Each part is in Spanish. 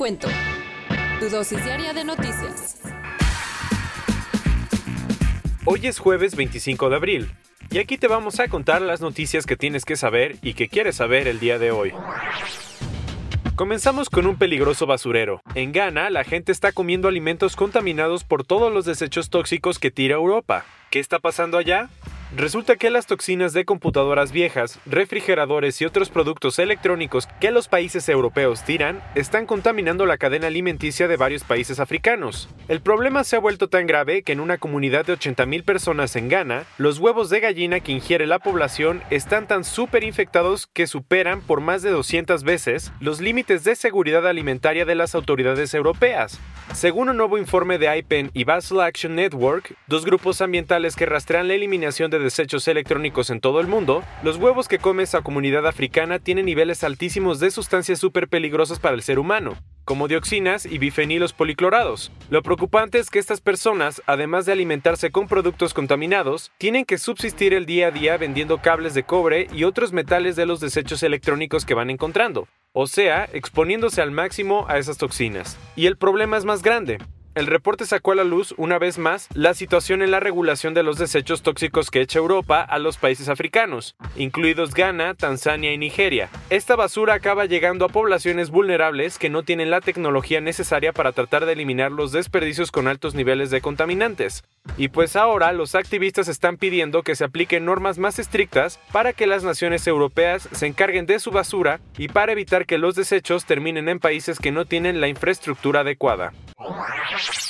cuento. Tu dosis diaria de noticias. Hoy es jueves 25 de abril, y aquí te vamos a contar las noticias que tienes que saber y que quieres saber el día de hoy. Comenzamos con un peligroso basurero. En Ghana, la gente está comiendo alimentos contaminados por todos los desechos tóxicos que tira Europa. ¿Qué está pasando allá? Resulta que las toxinas de computadoras viejas, refrigeradores y otros productos electrónicos que los países europeos tiran están contaminando la cadena alimenticia de varios países africanos. El problema se ha vuelto tan grave que en una comunidad de 80.000 personas en Ghana, los huevos de gallina que ingiere la población están tan súper infectados que superan por más de 200 veces los límites de seguridad alimentaria de las autoridades europeas. Según un nuevo informe de IPEN y Basel Action Network, dos grupos ambientales que rastrean la eliminación de desechos electrónicos en todo el mundo, los huevos que come esa comunidad africana tienen niveles altísimos de sustancias súper peligrosas para el ser humano, como dioxinas y bifenilos policlorados. Lo preocupante es que estas personas, además de alimentarse con productos contaminados, tienen que subsistir el día a día vendiendo cables de cobre y otros metales de los desechos electrónicos que van encontrando, o sea, exponiéndose al máximo a esas toxinas. Y el problema es más grande. El reporte sacó a la luz, una vez más, la situación en la regulación de los desechos tóxicos que echa Europa a los países africanos, incluidos Ghana, Tanzania y Nigeria. Esta basura acaba llegando a poblaciones vulnerables que no tienen la tecnología necesaria para tratar de eliminar los desperdicios con altos niveles de contaminantes. Y pues ahora los activistas están pidiendo que se apliquen normas más estrictas para que las naciones europeas se encarguen de su basura y para evitar que los desechos terminen en países que no tienen la infraestructura adecuada. Oh, my God.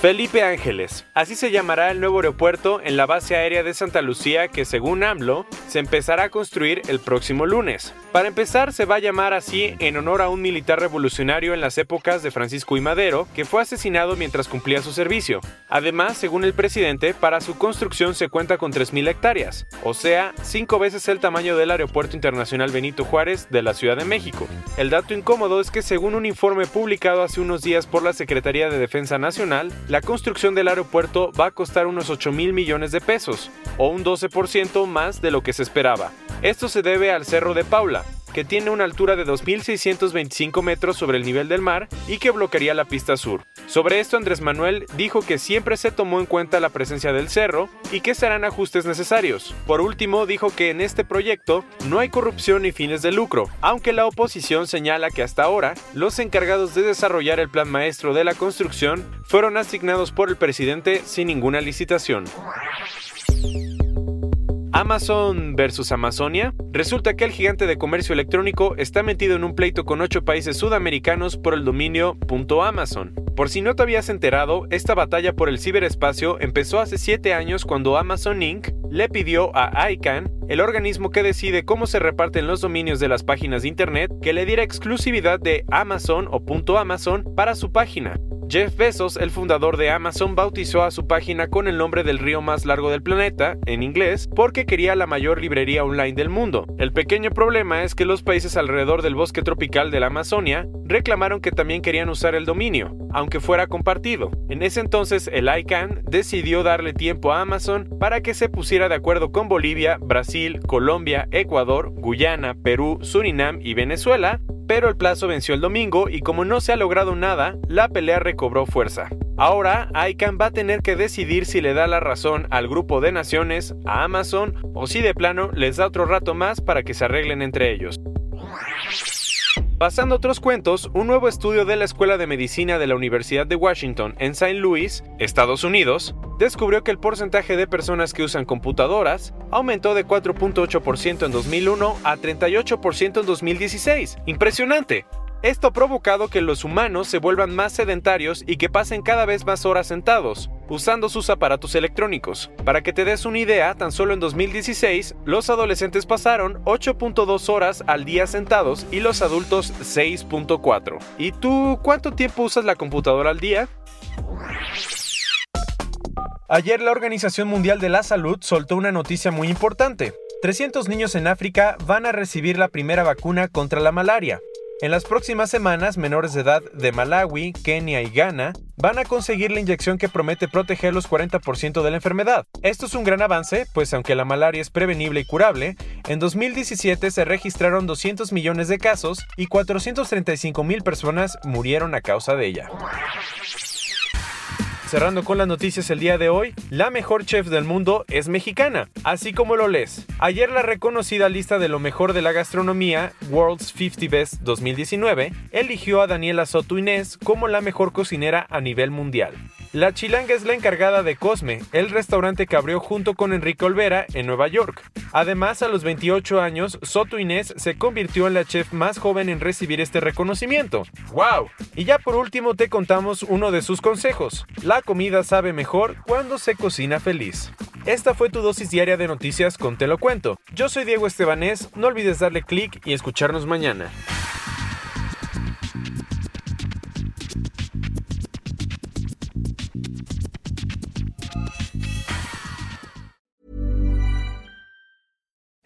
Felipe Ángeles. Así se llamará el nuevo aeropuerto en la base aérea de Santa Lucía que según AMLO se empezará a construir el próximo lunes. Para empezar se va a llamar así en honor a un militar revolucionario en las épocas de Francisco y Madero que fue asesinado mientras cumplía su servicio. Además, según el presidente, para su construcción se cuenta con 3.000 hectáreas, o sea, cinco veces el tamaño del Aeropuerto Internacional Benito Juárez de la Ciudad de México. El dato incómodo es que según un informe publicado hace unos días por la Secretaría de Defensa Nacional, la construcción del aeropuerto va a costar unos 8 mil millones de pesos, o un 12% más de lo que se esperaba. Esto se debe al Cerro de Paula, que tiene una altura de 2.625 metros sobre el nivel del mar y que bloquearía la pista sur. Sobre esto Andrés Manuel dijo que siempre se tomó en cuenta la presencia del cerro y que serán ajustes necesarios. Por último, dijo que en este proyecto no hay corrupción ni fines de lucro, aunque la oposición señala que hasta ahora los encargados de desarrollar el plan maestro de la construcción fueron asignados por el presidente sin ninguna licitación. Amazon versus Amazonia. Resulta que el gigante de comercio electrónico está metido en un pleito con ocho países sudamericanos por el dominio .amazon. Por si no te habías enterado, esta batalla por el ciberespacio empezó hace 7 años cuando Amazon Inc. le pidió a ICANN, el organismo que decide cómo se reparten los dominios de las páginas de Internet, que le diera exclusividad de Amazon o .amazon para su página. Jeff Bezos, el fundador de Amazon, bautizó a su página con el nombre del río más largo del planeta, en inglés, porque quería la mayor librería online del mundo. El pequeño problema es que los países alrededor del bosque tropical de la Amazonia reclamaron que también querían usar el dominio, aunque fuera compartido. En ese entonces, el ICANN decidió darle tiempo a Amazon para que se pusiera de acuerdo con Bolivia, Brasil, Colombia, Ecuador, Guyana, Perú, Surinam y Venezuela pero el plazo venció el domingo y como no se ha logrado nada, la pelea recobró fuerza. Ahora, ICANN va a tener que decidir si le da la razón al grupo de naciones, a Amazon, o si de plano les da otro rato más para que se arreglen entre ellos. Pasando a otros cuentos, un nuevo estudio de la Escuela de Medicina de la Universidad de Washington en St. Louis, Estados Unidos, descubrió que el porcentaje de personas que usan computadoras aumentó de 4.8% en 2001 a 38% en 2016. ¡Impresionante! Esto ha provocado que los humanos se vuelvan más sedentarios y que pasen cada vez más horas sentados. usando sus aparatos electrónicos. Para que te des una idea, tan solo en 2016, los adolescentes pasaron 8.2 horas al día sentados y los adultos 6.4. ¿Y tú cuánto tiempo usas la computadora al día? Ayer la Organización Mundial de la Salud soltó una noticia muy importante. 300 niños en África van a recibir la primera vacuna contra la malaria. En las próximas semanas, menores de edad de Malawi, Kenia y Ghana van a conseguir la inyección que promete proteger los 40% de la enfermedad. Esto es un gran avance, pues aunque la malaria es prevenible y curable, en 2017 se registraron 200 millones de casos y 435 mil personas murieron a causa de ella. Cerrando con las noticias el día de hoy, la mejor chef del mundo es mexicana, así como lo lees. Ayer la reconocida lista de lo mejor de la gastronomía, World's 50 Best 2019, eligió a Daniela Soto Inés como la mejor cocinera a nivel mundial. La chilanga es la encargada de Cosme, el restaurante que abrió junto con Enrique Olvera en Nueva York. Además, a los 28 años, Soto Inés se convirtió en la chef más joven en recibir este reconocimiento. ¡Wow! Y ya por último te contamos uno de sus consejos. La comida sabe mejor cuando se cocina feliz. Esta fue tu dosis diaria de noticias con Te lo cuento. Yo soy Diego Estebanés, no olvides darle clic y escucharnos mañana.